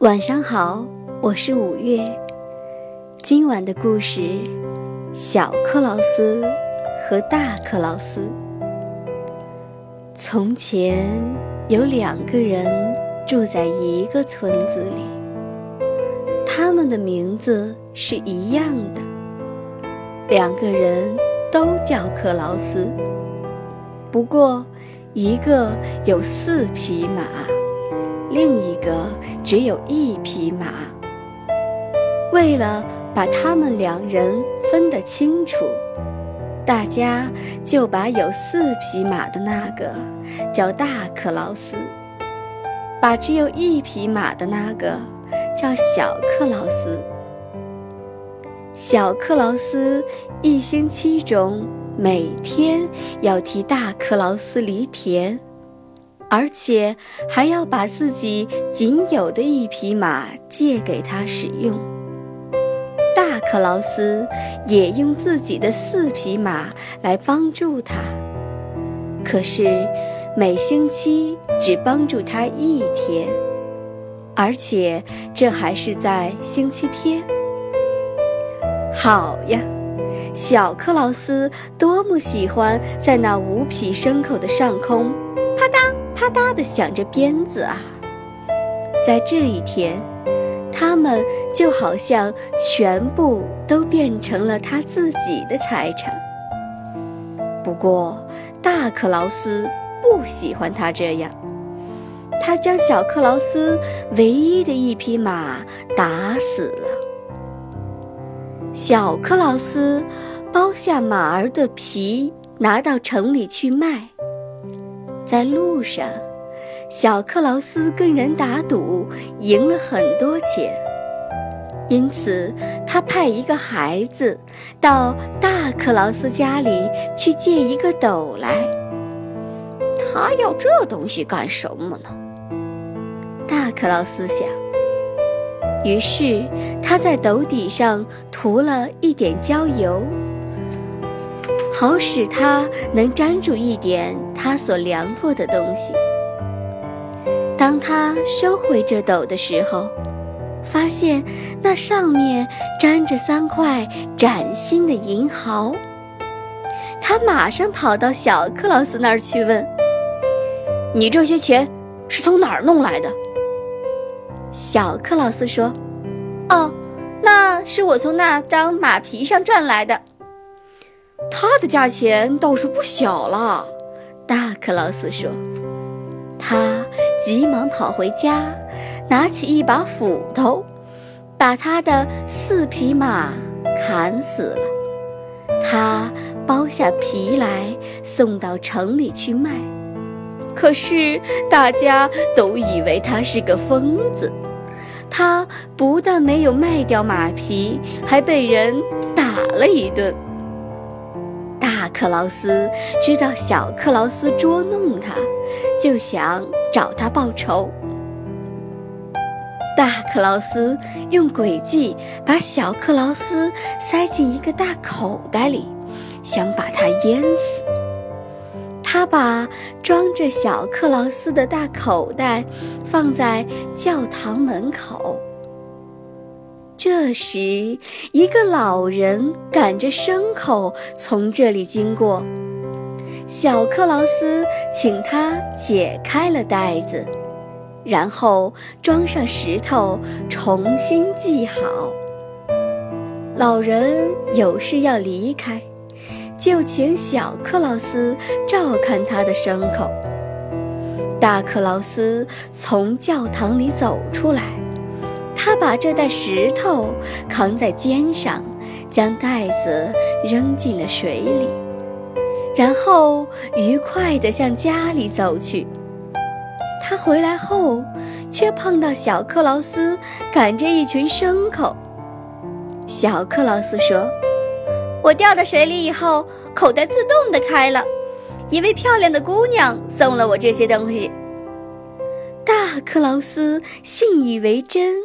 晚上好，我是五月。今晚的故事：小克劳斯和大克劳斯。从前有两个人住在一个村子里，他们的名字是一样的，两个人都叫克劳斯。不过，一个有四匹马。另一个只有一匹马。为了把他们两人分得清楚，大家就把有四匹马的那个叫大克劳斯，把只有一匹马的那个叫小克劳斯。小克劳斯一星期中每天要替大克劳斯犁田。而且还要把自己仅有的一匹马借给他使用。大克劳斯也用自己的四匹马来帮助他，可是每星期只帮助他一天，而且这还是在星期天。好呀，小克劳斯多么喜欢在那五匹牲口的上空，啪嗒。啪嗒地响着鞭子啊！在这一天，他们就好像全部都变成了他自己的财产。不过，大克劳斯不喜欢他这样，他将小克劳斯唯一的一匹马打死了。小克劳斯剥下马儿的皮，拿到城里去卖。在路上，小克劳斯跟人打赌，赢了很多钱。因此，他派一个孩子到大克劳斯家里去借一个斗来。他要这东西干什么呢？大克劳斯想。于是，他在斗底上涂了一点焦油。好使它能粘住一点他所量过的东西。当他收回这斗的时候，发现那上面粘着三块崭新的银毫。他马上跑到小克劳斯那儿去问：“你这些钱是从哪儿弄来的？”小克劳斯说：“哦，那是我从那张马皮上赚来的。”它的价钱倒是不小了，大克劳斯说。他急忙跑回家，拿起一把斧头，把他的四匹马砍死了。他剥下皮来送到城里去卖，可是大家都以为他是个疯子。他不但没有卖掉马皮，还被人打了一顿。克劳斯知道小克劳斯捉弄他，就想找他报仇。大克劳斯用诡计把小克劳斯塞进一个大口袋里，想把他淹死。他把装着小克劳斯的大口袋放在教堂门口。这时，一个老人赶着牲口从这里经过。小克劳斯请他解开了袋子，然后装上石头，重新系好。老人有事要离开，就请小克劳斯照看他的牲口。大克劳斯从教堂里走出来。他把这袋石头扛在肩上，将袋子扔进了水里，然后愉快地向家里走去。他回来后，却碰到小克劳斯赶着一群牲口。小克劳斯说：“我掉到水里以后，口袋自动地开了。一位漂亮的姑娘送了我这些东西。”大克劳斯信以为真。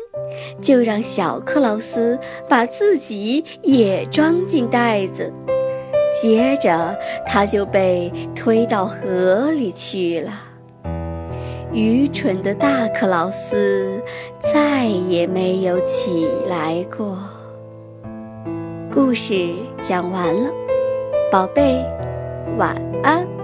就让小克劳斯把自己也装进袋子，接着他就被推到河里去了。愚蠢的大克劳斯再也没有起来过。故事讲完了，宝贝，晚安。